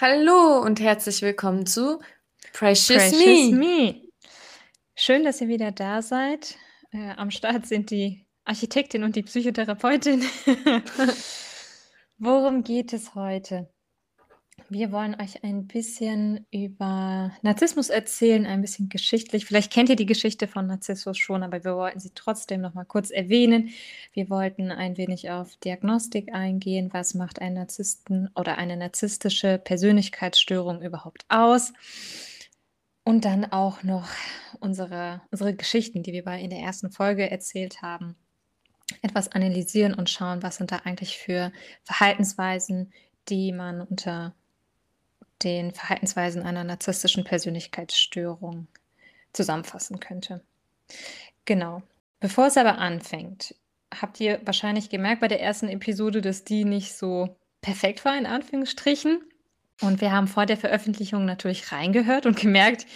Hallo und herzlich willkommen zu Precious, Precious Me. Me. Schön, dass ihr wieder da seid. Äh, am Start sind die Architektin und die Psychotherapeutin. Worum geht es heute? Wir wollen euch ein bisschen über Narzissmus erzählen, ein bisschen geschichtlich. Vielleicht kennt ihr die Geschichte von Narzissmus schon, aber wir wollten sie trotzdem noch mal kurz erwähnen. Wir wollten ein wenig auf Diagnostik eingehen. Was macht einen Narzissten oder eine narzisstische Persönlichkeitsstörung überhaupt aus? Und dann auch noch unsere, unsere Geschichten, die wir bei in der ersten Folge erzählt haben, etwas analysieren und schauen, was sind da eigentlich für Verhaltensweisen, die man unter den Verhaltensweisen einer narzisstischen Persönlichkeitsstörung zusammenfassen könnte. Genau. Bevor es aber anfängt, habt ihr wahrscheinlich gemerkt bei der ersten Episode, dass die nicht so perfekt war, in Anführungsstrichen. Und wir haben vor der Veröffentlichung natürlich reingehört und gemerkt,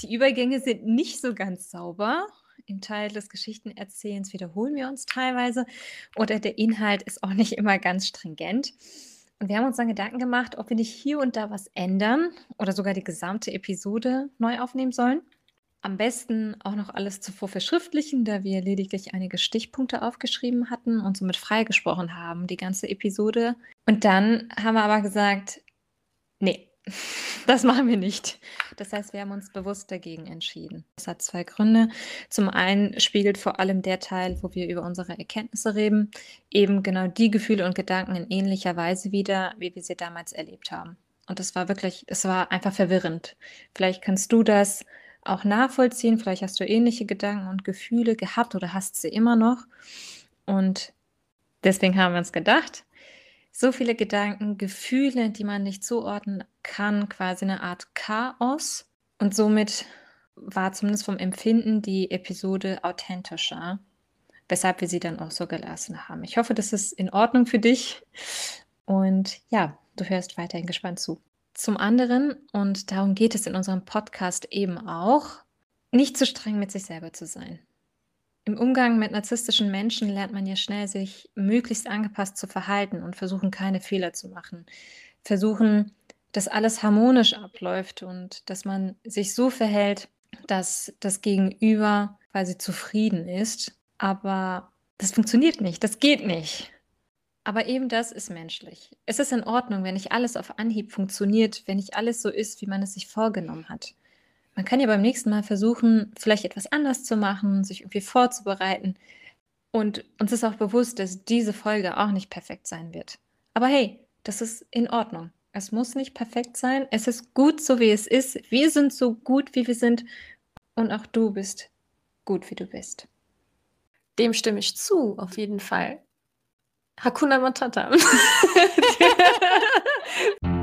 die Übergänge sind nicht so ganz sauber. Im Teil des Geschichtenerzählens wiederholen wir uns teilweise oder der Inhalt ist auch nicht immer ganz stringent. Wir haben uns dann Gedanken gemacht, ob wir nicht hier und da was ändern oder sogar die gesamte Episode neu aufnehmen sollen. Am besten auch noch alles zuvor verschriftlichen, da wir lediglich einige Stichpunkte aufgeschrieben hatten und somit freigesprochen haben, die ganze Episode. Und dann haben wir aber gesagt, nee, das machen wir nicht. Das heißt, wir haben uns bewusst dagegen entschieden. Das hat zwei Gründe. Zum einen spiegelt vor allem der Teil, wo wir über unsere Erkenntnisse reden, eben genau die Gefühle und Gedanken in ähnlicher Weise wieder, wie wir sie damals erlebt haben. Und das war wirklich, es war einfach verwirrend. Vielleicht kannst du das auch nachvollziehen. Vielleicht hast du ähnliche Gedanken und Gefühle gehabt oder hast sie immer noch. Und deswegen haben wir uns gedacht, so viele Gedanken, Gefühle, die man nicht zuordnen kann, quasi eine Art Chaos. Und somit war zumindest vom Empfinden die Episode authentischer, weshalb wir sie dann auch so gelassen haben. Ich hoffe, das ist in Ordnung für dich. Und ja, du hörst weiterhin gespannt zu. Zum anderen, und darum geht es in unserem Podcast eben auch, nicht zu streng mit sich selber zu sein. Im Umgang mit narzisstischen Menschen lernt man ja schnell, sich möglichst angepasst zu verhalten und versuchen, keine Fehler zu machen. Versuchen, dass alles harmonisch abläuft und dass man sich so verhält, dass das Gegenüber quasi zufrieden ist. Aber das funktioniert nicht, das geht nicht. Aber eben das ist menschlich. Es ist in Ordnung, wenn nicht alles auf Anhieb funktioniert, wenn nicht alles so ist, wie man es sich vorgenommen hat. Man kann ja beim nächsten Mal versuchen, vielleicht etwas anders zu machen, sich irgendwie vorzubereiten. Und uns ist auch bewusst, dass diese Folge auch nicht perfekt sein wird. Aber hey, das ist in Ordnung. Es muss nicht perfekt sein. Es ist gut so, wie es ist. Wir sind so gut, wie wir sind. Und auch du bist gut, wie du bist. Dem stimme ich zu, auf jeden Fall. Hakuna Matata.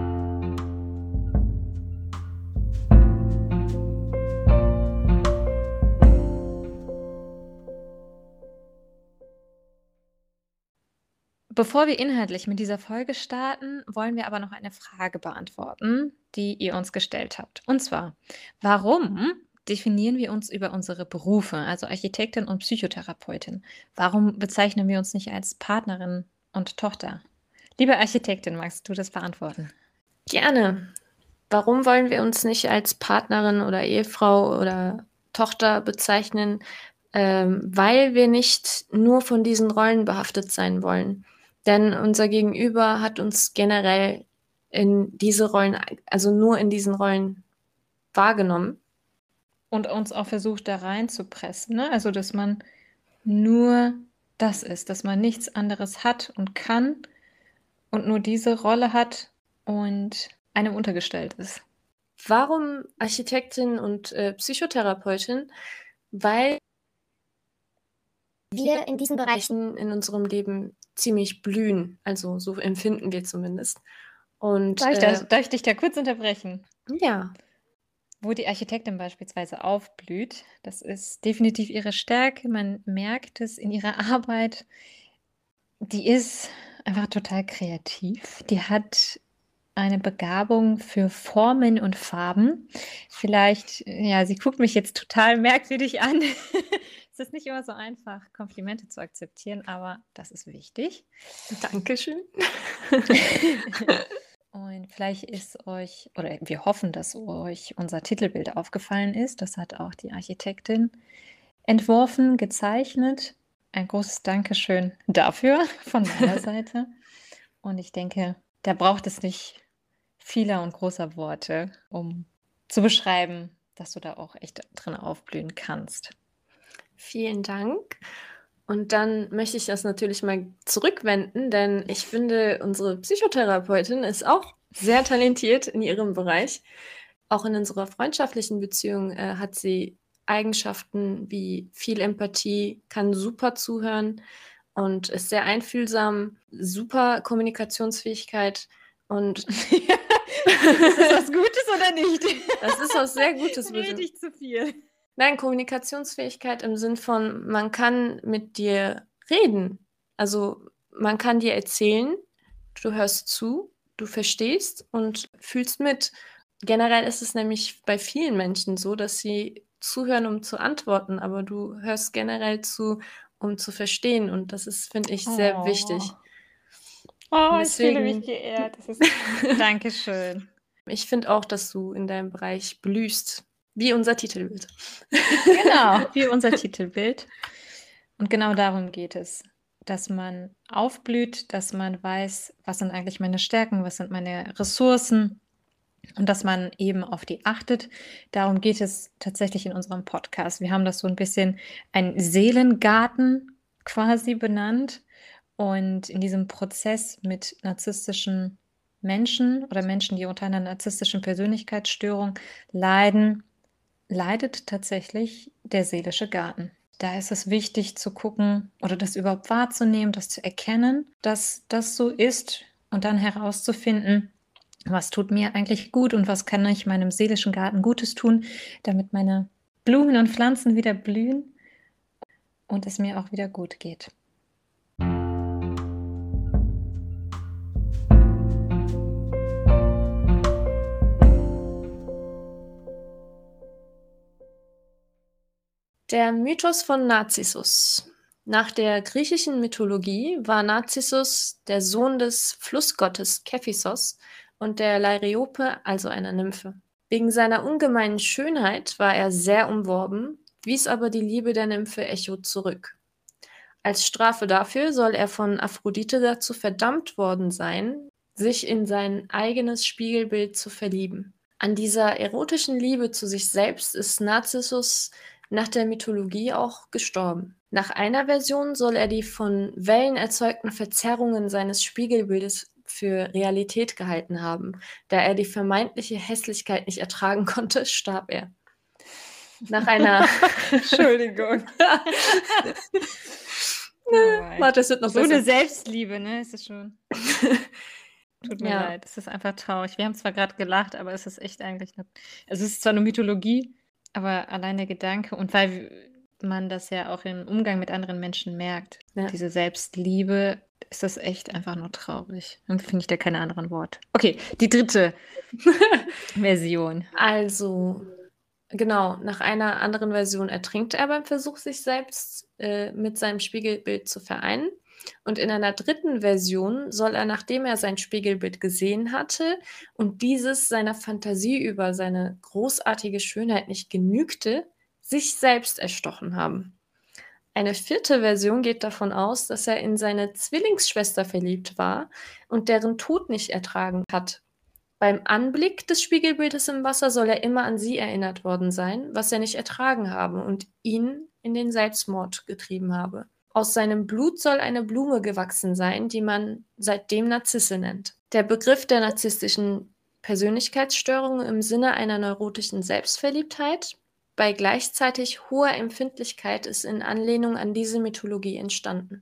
Bevor wir inhaltlich mit dieser Folge starten, wollen wir aber noch eine Frage beantworten, die ihr uns gestellt habt. Und zwar, warum definieren wir uns über unsere Berufe, also Architektin und Psychotherapeutin? Warum bezeichnen wir uns nicht als Partnerin und Tochter? Liebe Architektin, magst du das beantworten? Gerne. Warum wollen wir uns nicht als Partnerin oder Ehefrau oder Tochter bezeichnen? Ähm, weil wir nicht nur von diesen Rollen behaftet sein wollen. Denn unser Gegenüber hat uns generell in diese Rollen, also nur in diesen Rollen wahrgenommen. Und uns auch versucht, da reinzupressen. Ne? Also, dass man nur das ist, dass man nichts anderes hat und kann und nur diese Rolle hat und einem untergestellt ist. Warum Architektin und äh, Psychotherapeutin? Weil wir in diesen Bereichen in unserem Leben ziemlich blühen. Also so empfinden wir zumindest. Und, darf, ich das, äh, darf ich dich da kurz unterbrechen? Ja. Wo die Architektin beispielsweise aufblüht, das ist definitiv ihre Stärke. Man merkt es in ihrer Arbeit. Die ist einfach total kreativ. Die hat eine Begabung für Formen und Farben. Vielleicht, ja, sie guckt mich jetzt total merkwürdig an. es ist nicht immer so einfach, Komplimente zu akzeptieren, aber das ist wichtig. Dankeschön. Und vielleicht ist euch, oder wir hoffen, dass euch unser Titelbild aufgefallen ist. Das hat auch die Architektin entworfen, gezeichnet. Ein großes Dankeschön dafür von meiner Seite. Und ich denke, da braucht es nicht vieler und großer Worte, um zu beschreiben, dass du da auch echt drin aufblühen kannst. Vielen Dank. Und dann möchte ich das natürlich mal zurückwenden, denn ich finde, unsere Psychotherapeutin ist auch sehr talentiert in ihrem Bereich. Auch in unserer freundschaftlichen Beziehung äh, hat sie Eigenschaften wie viel Empathie, kann super zuhören und ist sehr einfühlsam, super Kommunikationsfähigkeit und ist das was Gutes oder nicht? Das ist was sehr Gutes. Rede ich zu viel. Nein, Kommunikationsfähigkeit im Sinn von, man kann mit dir reden. Also man kann dir erzählen, du hörst zu, du verstehst und fühlst mit. Generell ist es nämlich bei vielen Menschen so, dass sie zuhören, um zu antworten, aber du hörst generell zu, um zu verstehen. Und das ist, finde ich, sehr oh. wichtig. Oh, deswegen, ich fühle mich geehrt. Ist... Dankeschön. Ich finde auch, dass du in deinem Bereich blühst. Wie unser Titelbild. Genau, wie unser Titelbild. Und genau darum geht es, dass man aufblüht, dass man weiß, was sind eigentlich meine Stärken, was sind meine Ressourcen und dass man eben auf die achtet. Darum geht es tatsächlich in unserem Podcast. Wir haben das so ein bisschen ein Seelengarten quasi benannt. Und in diesem Prozess mit narzisstischen Menschen oder Menschen, die unter einer narzisstischen Persönlichkeitsstörung leiden, leidet tatsächlich der seelische Garten. Da ist es wichtig zu gucken oder das überhaupt wahrzunehmen, das zu erkennen, dass das so ist und dann herauszufinden, was tut mir eigentlich gut und was kann ich meinem seelischen Garten Gutes tun, damit meine Blumen und Pflanzen wieder blühen und es mir auch wieder gut geht. Der Mythos von Narzissus. Nach der griechischen Mythologie war Narzissus der Sohn des Flussgottes Kephisos und der Lairiope, also einer Nymphe. Wegen seiner ungemeinen Schönheit war er sehr umworben, wies aber die Liebe der Nymphe Echo zurück. Als Strafe dafür soll er von Aphrodite dazu verdammt worden sein, sich in sein eigenes Spiegelbild zu verlieben. An dieser erotischen Liebe zu sich selbst ist Narzissus nach der Mythologie auch gestorben. Nach einer Version soll er die von Wellen erzeugten Verzerrungen seines Spiegelbildes für Realität gehalten haben. Da er die vermeintliche Hässlichkeit nicht ertragen konnte, starb er. Nach einer. Entschuldigung. oh Warte, es wird noch so besser. eine Selbstliebe, ne? Ist es schon. Tut mir ja. leid, es ist einfach traurig. Wir haben zwar gerade gelacht, aber es ist echt eigentlich. Eine... Also es ist zwar eine Mythologie, aber allein der Gedanke und weil man das ja auch im Umgang mit anderen Menschen merkt, ja. diese Selbstliebe, ist das echt einfach nur traurig. Dann finde ich da keine anderen Worte. Okay, die dritte Version. Also, genau, nach einer anderen Version ertrinkt er beim Versuch, sich selbst äh, mit seinem Spiegelbild zu vereinen. Und in einer dritten Version soll er, nachdem er sein Spiegelbild gesehen hatte und dieses seiner Fantasie über seine großartige Schönheit nicht genügte, sich selbst erstochen haben. Eine vierte Version geht davon aus, dass er in seine Zwillingsschwester verliebt war und deren Tod nicht ertragen hat. Beim Anblick des Spiegelbildes im Wasser soll er immer an sie erinnert worden sein, was er nicht ertragen habe und ihn in den Selbstmord getrieben habe. Aus seinem Blut soll eine Blume gewachsen sein, die man seitdem Narzisse nennt. Der Begriff der narzisstischen Persönlichkeitsstörung im Sinne einer neurotischen Selbstverliebtheit bei gleichzeitig hoher Empfindlichkeit ist in Anlehnung an diese Mythologie entstanden.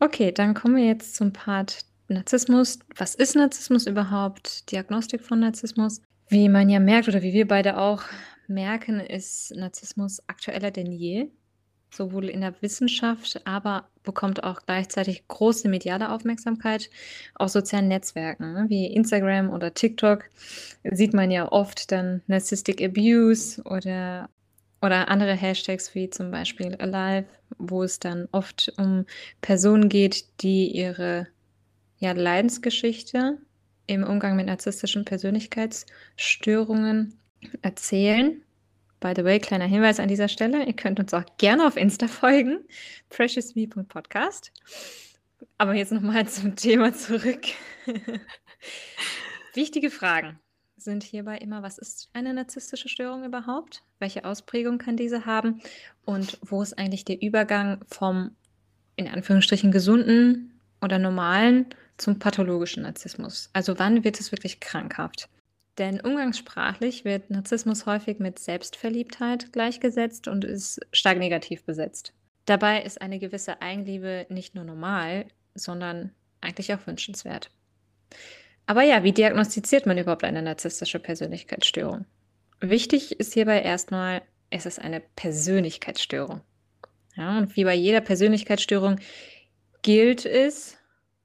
Okay, dann kommen wir jetzt zum Part Narzissmus. Was ist Narzissmus überhaupt? Diagnostik von Narzissmus. Wie man ja merkt oder wie wir beide auch merken, ist Narzissmus aktueller denn je, sowohl in der Wissenschaft, aber bekommt auch gleichzeitig große mediale Aufmerksamkeit auf sozialen Netzwerken ne? wie Instagram oder TikTok. Sieht man ja oft dann Narcissistic Abuse oder, oder andere Hashtags wie zum Beispiel Alive, wo es dann oft um Personen geht, die ihre ja, Leidensgeschichte im Umgang mit narzisstischen Persönlichkeitsstörungen erzählen. By the way, kleiner Hinweis an dieser Stelle, ihr könnt uns auch gerne auf Insta folgen, preciousme.podcast. Aber jetzt nochmal zum Thema zurück. Wichtige Fragen sind hierbei immer, was ist eine narzisstische Störung überhaupt? Welche Ausprägung kann diese haben? Und wo ist eigentlich der Übergang vom, in Anführungsstrichen, gesunden oder normalen zum pathologischen Narzissmus. Also wann wird es wirklich krankhaft? Denn umgangssprachlich wird Narzissmus häufig mit Selbstverliebtheit gleichgesetzt und ist stark negativ besetzt. Dabei ist eine gewisse Eigenliebe nicht nur normal, sondern eigentlich auch wünschenswert. Aber ja, wie diagnostiziert man überhaupt eine narzisstische Persönlichkeitsstörung? Wichtig ist hierbei erstmal, es ist eine Persönlichkeitsstörung. Ja, und wie bei jeder Persönlichkeitsstörung gilt es,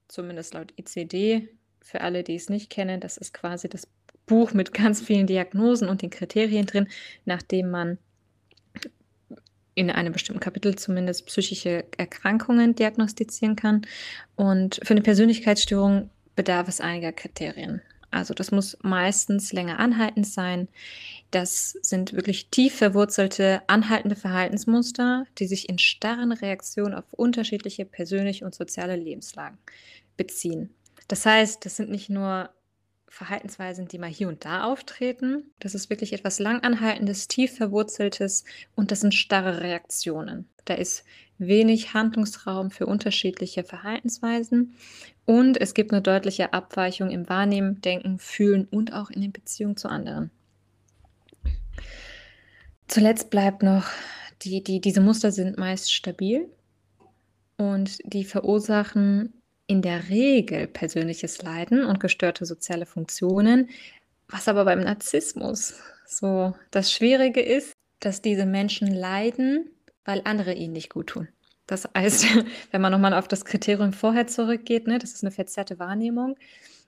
zumindest laut ICD. Für alle, die es nicht kennen, das ist quasi das Buch mit ganz vielen Diagnosen und den Kriterien drin, nachdem man in einem bestimmten Kapitel zumindest psychische Erkrankungen diagnostizieren kann. Und für eine Persönlichkeitsstörung bedarf es einiger Kriterien. Also das muss meistens länger anhaltend sein. Das sind wirklich tief verwurzelte, anhaltende Verhaltensmuster, die sich in starren Reaktionen auf unterschiedliche persönliche und soziale Lebenslagen beziehen. Das heißt, das sind nicht nur Verhaltensweisen, die mal hier und da auftreten. Das ist wirklich etwas langanhaltendes, tief verwurzeltes und das sind starre Reaktionen. Da ist wenig Handlungsraum für unterschiedliche Verhaltensweisen und es gibt eine deutliche Abweichung im Wahrnehmen, Denken, Fühlen und auch in den Beziehungen zu anderen. Zuletzt bleibt noch, die, die, diese Muster sind meist stabil und die verursachen in der Regel persönliches Leiden und gestörte soziale Funktionen, was aber beim Narzissmus so das Schwierige ist, dass diese Menschen leiden, weil andere ihnen nicht gut tun. Das heißt, wenn man nochmal auf das Kriterium vorher zurückgeht, ne, das ist eine verzerrte Wahrnehmung.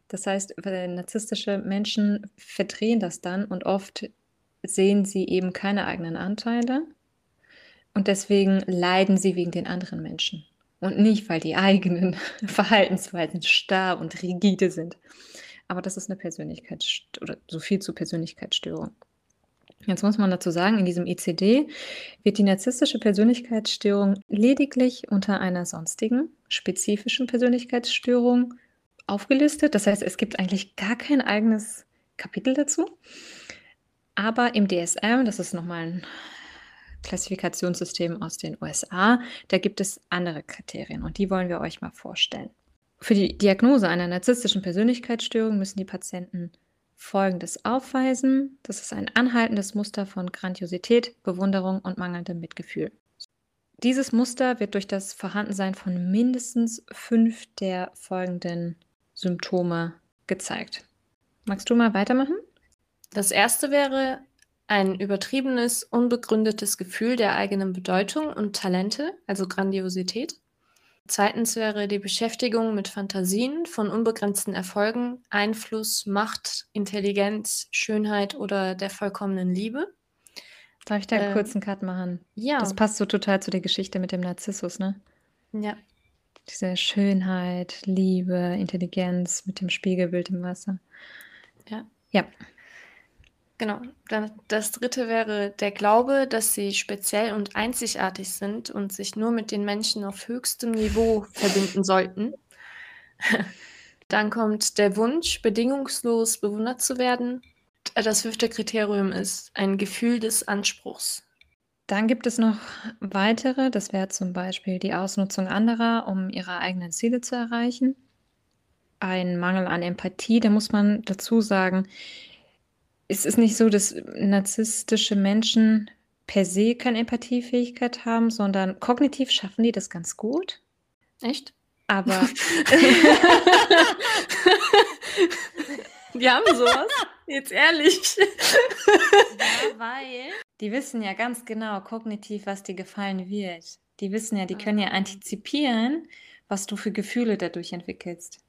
Das heißt, narzisstische Menschen verdrehen das dann und oft sehen sie eben keine eigenen Anteile und deswegen leiden sie wegen den anderen Menschen und nicht, weil die eigenen Verhaltensweisen starr und rigide sind. Aber das ist eine Persönlichkeitsstörung oder so viel zu Persönlichkeitsstörung. Jetzt muss man dazu sagen, in diesem ICD wird die narzisstische Persönlichkeitsstörung lediglich unter einer sonstigen spezifischen Persönlichkeitsstörung aufgelistet. Das heißt, es gibt eigentlich gar kein eigenes Kapitel dazu. Aber im DSM, das ist nochmal ein Klassifikationssystem aus den USA. Da gibt es andere Kriterien und die wollen wir euch mal vorstellen. Für die Diagnose einer narzisstischen Persönlichkeitsstörung müssen die Patienten Folgendes aufweisen. Das ist ein anhaltendes Muster von Grandiosität, Bewunderung und mangelndem Mitgefühl. Dieses Muster wird durch das Vorhandensein von mindestens fünf der folgenden Symptome gezeigt. Magst du mal weitermachen? Das erste wäre ein übertriebenes, unbegründetes Gefühl der eigenen Bedeutung und Talente, also Grandiosität. Zweitens wäre die Beschäftigung mit Fantasien von unbegrenzten Erfolgen, Einfluss, Macht, Intelligenz, Schönheit oder der vollkommenen Liebe. Darf ich da einen äh, kurzen Cut machen? Ja. Das passt so total zu der Geschichte mit dem Narzissus, ne? Ja. Diese Schönheit, Liebe, Intelligenz mit dem Spiegelbild im Wasser. Ja. Ja. Genau. Das dritte wäre der Glaube, dass sie speziell und einzigartig sind und sich nur mit den Menschen auf höchstem Niveau verbinden sollten. Dann kommt der Wunsch, bedingungslos bewundert zu werden. Das fünfte Kriterium ist ein Gefühl des Anspruchs. Dann gibt es noch weitere, das wäre zum Beispiel die Ausnutzung anderer, um ihre eigenen Ziele zu erreichen. Ein Mangel an Empathie, da muss man dazu sagen, es ist nicht so, dass narzisstische Menschen per se keine Empathiefähigkeit haben, sondern kognitiv schaffen die das ganz gut. Echt? Aber die haben sowas. Jetzt ehrlich. ja, weil die wissen ja ganz genau kognitiv, was dir gefallen wird. Die wissen ja, die können ja antizipieren, was du für Gefühle dadurch entwickelst.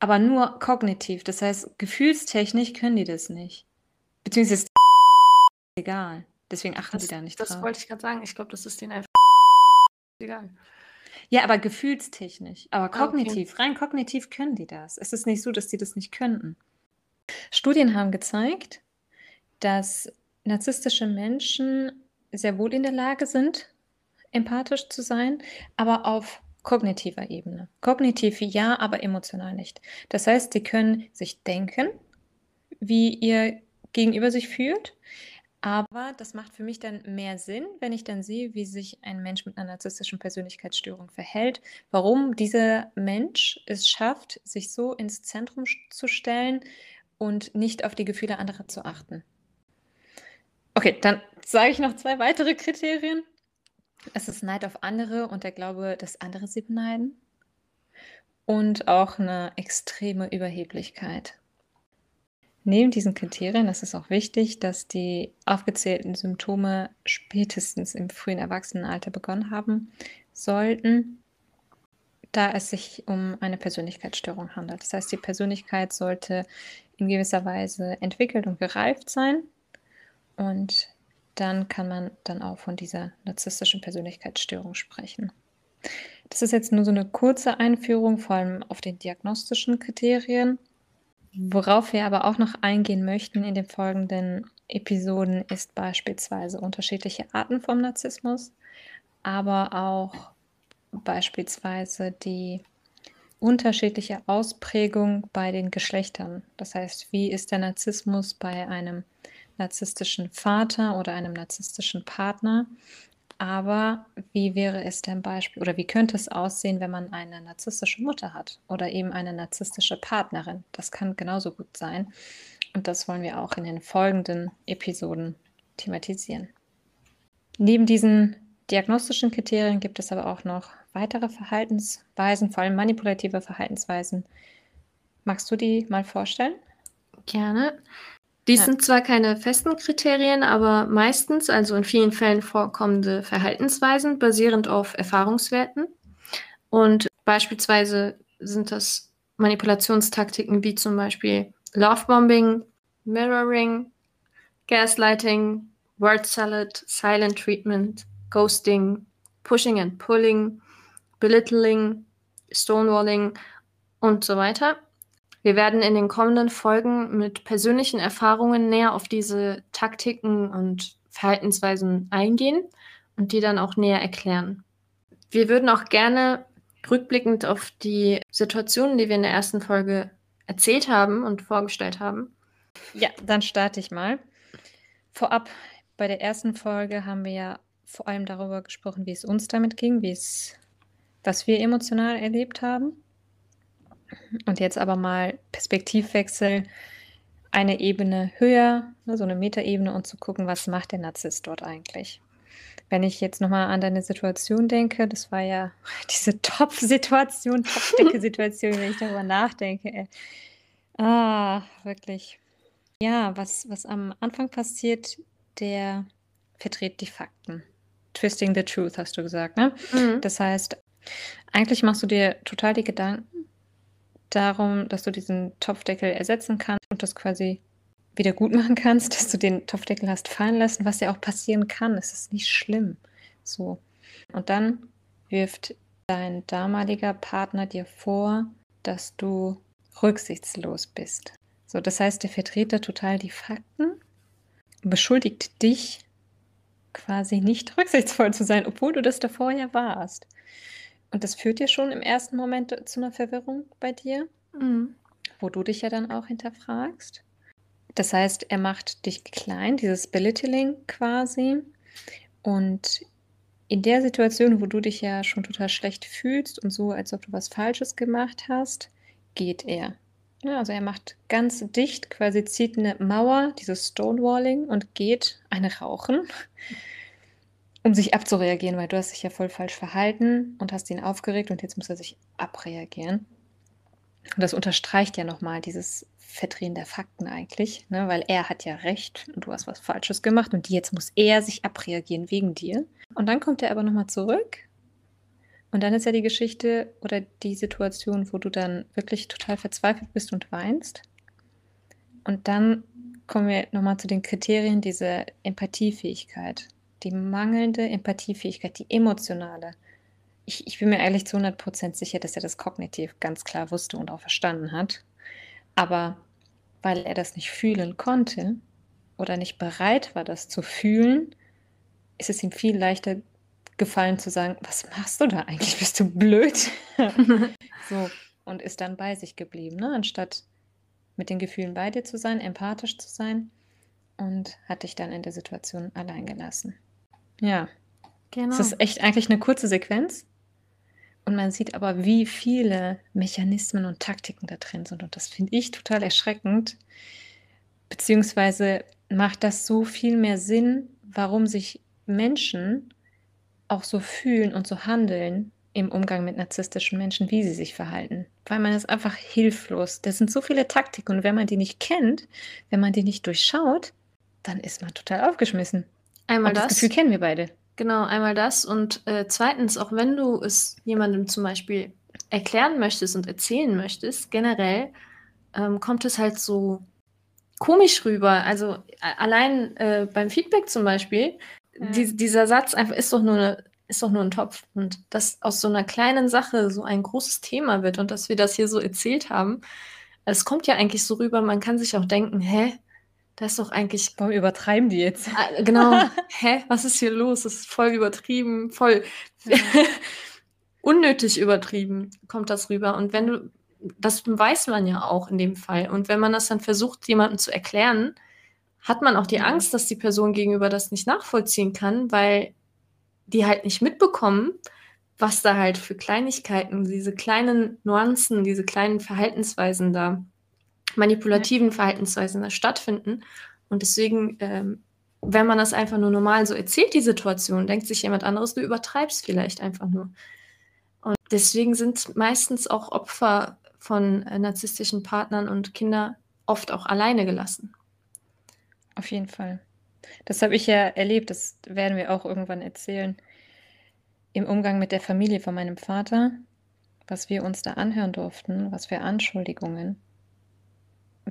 Aber nur kognitiv, das heißt, gefühlstechnisch können die das nicht. Beziehungsweise ist egal. Deswegen achten Das sie da nicht das drauf. wollte ich grad sagen. Ich glaube, das ist denen einfach egal. Ja, aber gefühlstechnisch. Aber Ah, okay. kognitiv, rein kognitiv können die das. Es ist nicht so, dass die das nicht könnten. Studien haben gezeigt, dass narzisstische Menschen sehr wohl in der Lage sind, empathisch zu sein, aber auf kognitiver Ebene. Kognitiv ja, aber emotional nicht. Das heißt, sie können sich denken, wie ihr Gegenüber sich fühlt, aber das macht für mich dann mehr Sinn, wenn ich dann sehe, wie sich ein Mensch mit einer narzisstischen Persönlichkeitsstörung verhält, warum dieser Mensch es schafft, sich so ins Zentrum zu stellen und nicht auf die Gefühle anderer zu achten. Okay, dann sage ich noch zwei weitere Kriterien. Es ist Neid auf andere und der Glaube, dass andere sie beneiden. Und auch eine extreme Überheblichkeit. Neben diesen Kriterien ist es auch wichtig, dass die aufgezählten Symptome spätestens im frühen Erwachsenenalter begonnen haben sollten, da es sich um eine Persönlichkeitsstörung handelt. Das heißt, die Persönlichkeit sollte in gewisser Weise entwickelt und gereift sein und dann kann man dann auch von dieser narzisstischen Persönlichkeitsstörung sprechen. Das ist jetzt nur so eine kurze Einführung, vor allem auf den diagnostischen Kriterien. Worauf wir aber auch noch eingehen möchten in den folgenden Episoden ist beispielsweise unterschiedliche Arten vom Narzissmus, aber auch beispielsweise die unterschiedliche Ausprägung bei den Geschlechtern. Das heißt, wie ist der Narzissmus bei einem narzisstischen Vater oder einem narzisstischen Partner? Aber wie wäre es denn Beispiel oder wie könnte es aussehen, wenn man eine narzisstische Mutter hat oder eben eine narzisstische Partnerin? Das kann genauso gut sein. Und das wollen wir auch in den folgenden Episoden thematisieren. Neben diesen diagnostischen Kriterien gibt es aber auch noch weitere Verhaltensweisen, vor allem manipulative Verhaltensweisen. Magst du die mal vorstellen? Gerne. Dies Ja. sind zwar keine festen Kriterien, aber meistens, also in vielen Fällen vorkommende Verhaltensweisen basierend auf Erfahrungswerten. Und beispielsweise sind das Manipulationstaktiken wie zum Beispiel Lovebombing, Mirroring, Gaslighting, Word Salad, Silent Treatment, Ghosting, Pushing and Pulling, Belittling, Stonewalling und so weiter. Wir werden in den kommenden Folgen mit persönlichen Erfahrungen näher auf diese Taktiken und Verhaltensweisen eingehen und die dann auch näher erklären. Wir würden auch gerne rückblickend auf die Situationen, die wir in der ersten Folge erzählt haben und vorgestellt haben. Ja, dann starte ich mal. Vorab, bei der ersten Folge haben wir ja vor allem darüber gesprochen, wie es uns damit ging, wie es, was wir emotional erlebt haben. Und jetzt aber mal Perspektivwechsel, eine Ebene höher, ne, so eine Metaebene und zu gucken, was macht der Narzisst dort eigentlich. Wenn ich jetzt nochmal an deine Situation denke, das war ja diese Topf-Situation, Topfdecke-Situation, wenn ich darüber nachdenke. Ey. Ah, wirklich. Ja, was, was am Anfang passiert, der verdreht die Fakten. Twisting the truth, hast du gesagt, ne? Mhm. Das heißt, eigentlich machst du dir total die Gedanken darum, dass du diesen Topfdeckel ersetzen kannst und das quasi wieder gut machen kannst, dass du den Topfdeckel hast fallen lassen, was ja auch passieren kann. Es ist nicht schlimm. So. Und dann wirft dein damaliger Partner dir vor, dass du rücksichtslos bist. So, das heißt, der verdreht da total die Fakten, beschuldigt dich quasi nicht rücksichtsvoll zu sein, obwohl du das davor ja warst. Und das führt dir schon im ersten Moment zu einer Verwirrung bei dir, Mhm. wo du dich ja dann auch hinterfragst. Das heißt, er macht dich klein, dieses Belittling quasi. Und in der Situation, wo du dich ja schon total schlecht fühlst und so, als ob du was Falsches gemacht hast, geht er. Ja, also er macht ganz dicht, quasi zieht eine Mauer, dieses Stonewalling und geht eine rauchen, um sich abzureagieren, weil du hast dich ja voll falsch verhalten und hast ihn aufgeregt und jetzt muss er sich abreagieren. das unterstreicht ja nochmal dieses Verdrehen der Fakten eigentlich, ne? weil er hat ja recht und du hast was Falsches gemacht und jetzt muss er sich abreagieren wegen dir. Und dann kommt er aber nochmal zurück und dann ist ja die Geschichte oder die Situation, wo du dann wirklich total verzweifelt bist und weinst. Und dann kommen wir nochmal zu den Kriterien dieser Empathiefähigkeit. Die mangelnde Empathiefähigkeit, die emotionale. Ich, ich bin mir eigentlich zu 100% sicher, dass er das kognitiv ganz klar wusste und auch verstanden hat. Aber weil er das nicht fühlen konnte oder nicht bereit war, das zu fühlen, ist es ihm viel leichter gefallen zu sagen, was machst du da eigentlich? Bist du blöd? so, und ist dann bei sich geblieben, ne? anstatt mit den Gefühlen bei dir zu sein, empathisch zu sein und hat dich dann in der Situation allein gelassen. Ja. Genau. Das ist echt eigentlich eine kurze Sequenz. Und man sieht aber, wie viele Mechanismen und Taktiken da drin sind. Und das finde ich total erschreckend. Beziehungsweise macht das so viel mehr Sinn, warum sich Menschen auch so fühlen und so handeln im Umgang mit narzisstischen Menschen, wie sie sich verhalten. Weil man ist einfach hilflos. Das sind so viele Taktiken. Und wenn man die nicht kennt, wenn man die nicht durchschaut, dann ist man total aufgeschmissen. Einmal das. Das Gefühl kennen wir beide. Genau, einmal das. Und äh, zweitens, auch wenn du es jemandem zum Beispiel erklären möchtest und erzählen möchtest, generell ähm, kommt es halt so komisch rüber. Also allein äh, beim Feedback zum Beispiel, ja. die, dieser Satz einfach ist doch nur eine, ist doch nur ein Topf. Und dass aus so einer kleinen Sache so ein großes Thema wird und dass wir das hier so erzählt haben, es kommt ja eigentlich so rüber, man kann sich auch denken, hä, das ist doch eigentlich. Warum übertreiben die jetzt? Ah, genau. Hä? Was ist hier los? Das ist voll übertrieben, voll unnötig übertrieben, kommt das rüber. Und wenn du, das weiß man ja auch in dem Fall. Und wenn man das dann versucht, jemandem zu erklären, hat man auch die Angst, dass die Person gegenüber das nicht nachvollziehen kann, weil die halt nicht mitbekommen, was da halt für Kleinigkeiten, diese kleinen Nuancen, diese kleinen Verhaltensweisen da manipulativen Verhaltensweisen stattfinden. Und deswegen, ähm, wenn man das einfach nur normal so erzählt, die Situation, denkt sich jemand anderes, du übertreibst vielleicht einfach nur. Und deswegen sind meistens auch Opfer von äh, narzisstischen Partnern und Kinder oft auch alleine gelassen. Auf jeden Fall. Das habe ich ja erlebt, das werden wir auch irgendwann erzählen. Im Umgang mit der Familie von meinem Vater, was wir uns da anhören durften, was für Anschuldigungen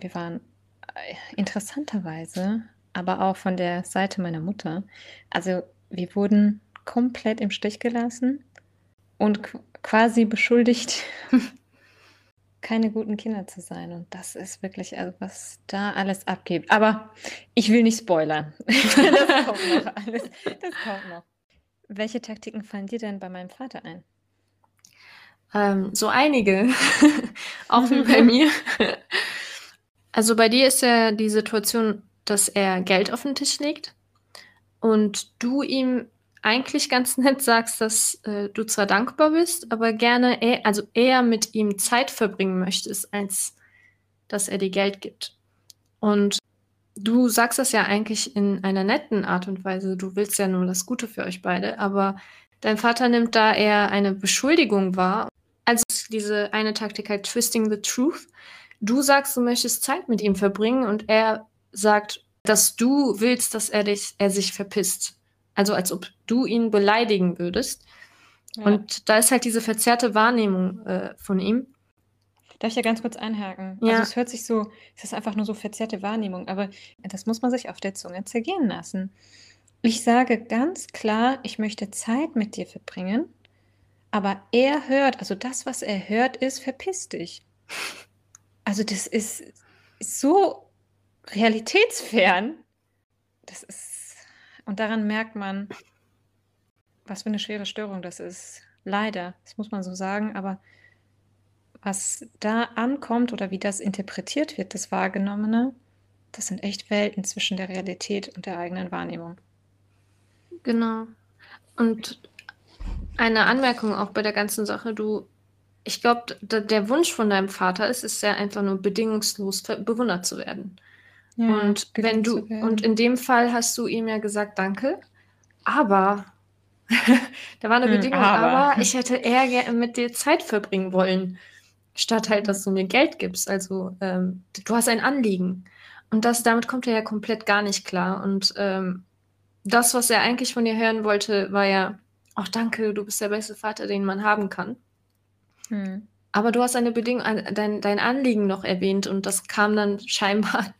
wir waren äh, interessanterweise, aber auch von der Seite meiner Mutter. Also wir wurden komplett im Stich gelassen und quasi beschuldigt, keine guten Kinder zu sein. Und das ist wirklich, also was da alles abgibt. Aber ich will nicht spoilern. das kommt noch alles. Das kommt noch. Welche Taktiken fallen dir denn bei meinem Vater ein? Ähm, so einige. auch wie bei mir. Also bei dir ist ja die Situation, dass er Geld auf den Tisch legt und du ihm eigentlich ganz nett sagst, dass äh, du zwar dankbar bist, aber gerne eher, also eher mit ihm Zeit verbringen möchtest, als dass er dir Geld gibt. Und du sagst das ja eigentlich in einer netten Art und Weise. Du willst ja nur das Gute für euch beide, aber dein Vater nimmt da eher eine Beschuldigung wahr. Also diese eine Taktik halt Twisting the Truth. Du sagst, du möchtest Zeit mit ihm verbringen und er sagt, dass du willst, dass er dich, er sich verpisst. Also als ob du ihn beleidigen würdest. Ja. Und da ist halt diese verzerrte Wahrnehmung äh, von ihm. Darf ich ja ganz kurz einhaken? Ja. Also es hört sich so, es ist einfach nur so verzerrte Wahrnehmung, aber das muss man sich auf der Zunge zergehen lassen. Ich sage ganz klar, ich möchte Zeit mit dir verbringen, aber er hört, also das, was er hört, ist, verpiss dich. Also das ist so realitätsfern. Das ist, und daran merkt man, was für eine schwere Störung das ist. Leider, das muss man so sagen, aber was da ankommt oder wie das interpretiert wird, das Wahrgenommene, das sind echt Welten zwischen der Realität und der eigenen Wahrnehmung. Genau. Und eine Anmerkung auch bei der ganzen Sache, du ich glaube, der Wunsch von deinem Vater ist es ja einfach nur bedingungslos bewundert zu werden. Ja, und wenn du und in dem Fall hast du ihm ja gesagt, danke, aber da war eine hm, Bedingung, aber. aber. ich hätte eher mit dir Zeit verbringen wollen. statt halt, dass du mir Geld gibst. Also ähm, du hast ein Anliegen. Und das, damit kommt er ja komplett gar nicht klar. Und ähm, das, was er eigentlich von ihr hören wollte, war ja, ach danke, du bist der beste Vater, den man haben kann. Hm. Aber du hast eine Bedingung, dein, dein Anliegen noch erwähnt und das kam dann scheinbar,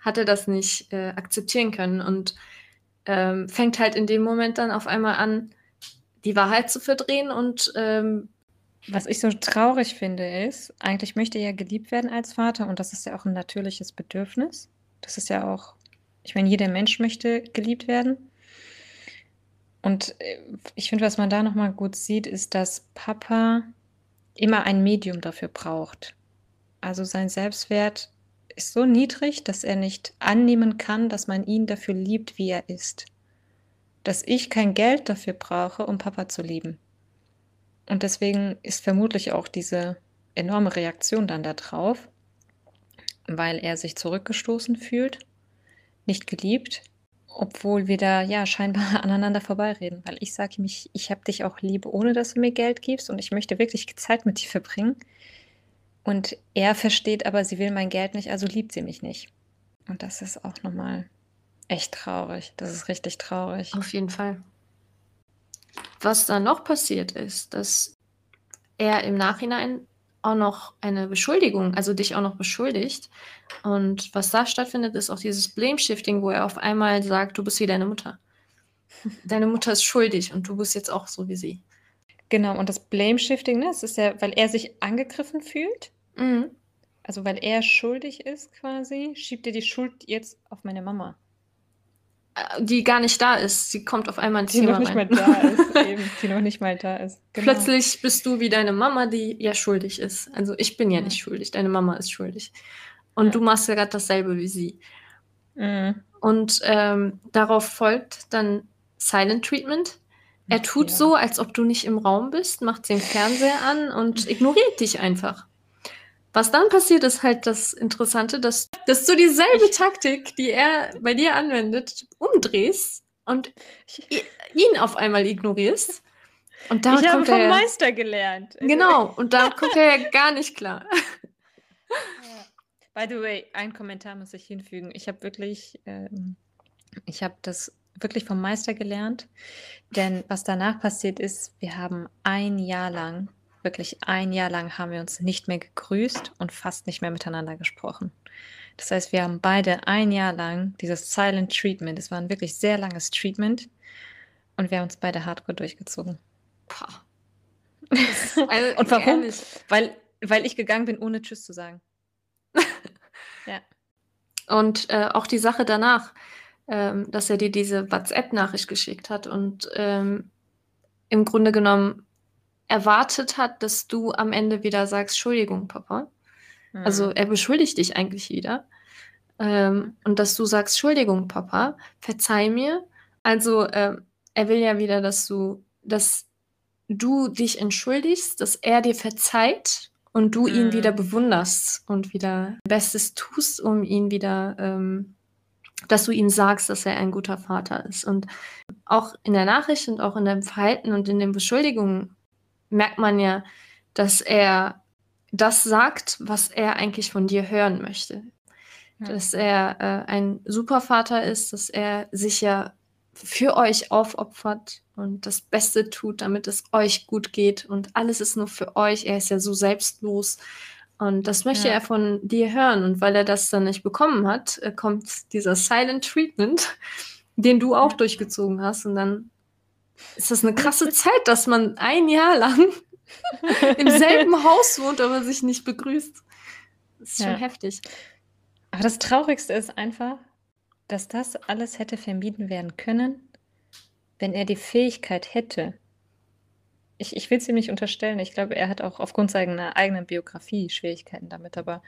hat er das nicht äh, akzeptieren können und ähm, fängt halt in dem Moment dann auf einmal an, die Wahrheit zu verdrehen und ähm, was ich so traurig finde, ist, eigentlich möchte er ja geliebt werden als Vater und das ist ja auch ein natürliches Bedürfnis. Das ist ja auch, ich meine, jeder Mensch möchte geliebt werden. Und äh, ich finde, was man da nochmal gut sieht, ist, dass Papa immer ein Medium dafür braucht. Also sein Selbstwert ist so niedrig, dass er nicht annehmen kann, dass man ihn dafür liebt, wie er ist. Dass ich kein Geld dafür brauche, um Papa zu lieben. Und deswegen ist vermutlich auch diese enorme Reaktion dann da drauf, weil er sich zurückgestoßen fühlt, nicht geliebt, obwohl wir da ja scheinbar aneinander vorbeireden, weil ich sage ihm, ich, ich habe dich auch lieb, ohne dass du mir Geld gibst und ich möchte wirklich Zeit mit dir verbringen. Und er versteht aber, sie will mein Geld nicht, also liebt sie mich nicht. Und das ist auch nochmal echt traurig. Das ist richtig traurig. Auf jeden Fall. Was dann noch passiert ist, dass er im Nachhinein auch noch eine Beschuldigung, also dich auch noch beschuldigt. Und was da stattfindet, ist auch dieses Blame-Shifting, wo er auf einmal sagt, du bist wie deine Mutter. Deine Mutter ist schuldig und du bist jetzt auch so wie sie. Genau, und das Blame-Shifting, ne, das ist ja, weil er sich angegriffen fühlt. Mhm. Also weil er schuldig ist quasi, schiebt er die Schuld jetzt auf meine Mama die gar nicht da ist. Sie kommt auf einmal ins die Thema noch nicht rein. mal da ist, eben, die noch nicht mal da ist. Genau. Plötzlich bist du wie deine Mama, die ja schuldig ist. Also ich bin ja, ja. nicht schuldig, deine Mama ist schuldig. Und ja. du machst ja gerade dasselbe wie sie. Mhm. Und ähm, darauf folgt dann Silent Treatment. Er tut ja. so, als ob du nicht im Raum bist, macht den Fernseher an und ignoriert dich einfach. Was dann passiert, ist halt das Interessante, dass, dass du dieselbe Taktik, die er bei dir anwendet, umdrehst und ihn auf einmal ignorierst. Und damit ich habe vom er, Meister gelernt. Genau, und damit kommt er ja gar nicht klar. By the way, ein Kommentar muss ich hinfügen. Ich habe wirklich, ähm, ich habe das wirklich vom Meister gelernt. Denn was danach passiert ist, wir haben ein Jahr lang Wirklich ein Jahr lang haben wir uns nicht mehr gegrüßt und fast nicht mehr miteinander gesprochen. Das heißt, wir haben beide ein Jahr lang dieses Silent Treatment, es war ein wirklich sehr langes Treatment und wir haben uns beide hardcore durchgezogen. Also, und warum? Weil, weil ich gegangen bin, ohne Tschüss zu sagen. ja. Und äh, auch die Sache danach, ähm, dass er dir diese WhatsApp-Nachricht geschickt hat und ähm, im Grunde genommen erwartet hat, dass du am Ende wieder sagst, Entschuldigung, Papa. Mhm. Also er beschuldigt dich eigentlich wieder. Ähm, und dass du sagst, Entschuldigung, Papa, verzeih mir. Also äh, er will ja wieder, dass du, dass du dich entschuldigst, dass er dir verzeiht und du mhm. ihn wieder bewunderst und wieder Bestes tust, um ihn wieder, ähm, dass du ihm sagst, dass er ein guter Vater ist. Und auch in der Nachricht und auch in deinem Verhalten und in den Beschuldigungen merkt man ja, dass er das sagt, was er eigentlich von dir hören möchte. Ja. Dass er äh, ein Supervater ist, dass er sich ja für euch aufopfert und das Beste tut, damit es euch gut geht und alles ist nur für euch. Er ist ja so selbstlos und das möchte ja. er von dir hören und weil er das dann nicht bekommen hat, äh, kommt dieser Silent Treatment, den du auch durchgezogen hast und dann ist das eine krasse Zeit, dass man ein Jahr lang im selben Haus wohnt, aber sich nicht begrüßt. Das ist ja. schon heftig. Aber das Traurigste ist einfach, dass das alles hätte vermieden werden können, wenn er die Fähigkeit hätte. Ich, ich will es ihm nicht unterstellen. Ich glaube, er hat auch aufgrund seiner eigenen Biografie Schwierigkeiten damit, aber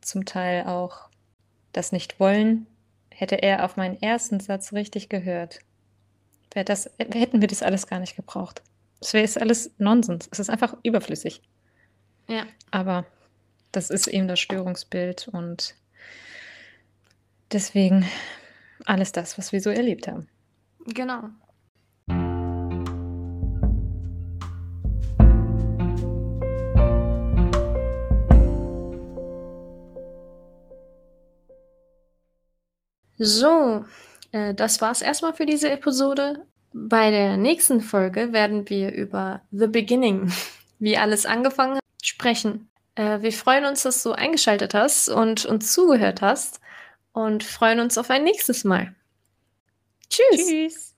zum Teil auch das Nicht-Wollen hätte er auf meinen ersten Satz richtig gehört wäre das, hätten wir das alles gar nicht gebraucht. Es wäre alles Nonsens. Es ist einfach überflüssig. Ja. Aber das ist eben das Störungsbild und deswegen alles das, was wir so erlebt haben. Genau. So, äh, das war's erstmal für diese Episode. Bei der nächsten Folge werden wir über The Beginning, wie alles angefangen hat, sprechen. Äh, wir freuen uns, dass du eingeschaltet hast und uns zugehört hast und freuen uns auf ein nächstes Mal. Tschüss. Tschüss.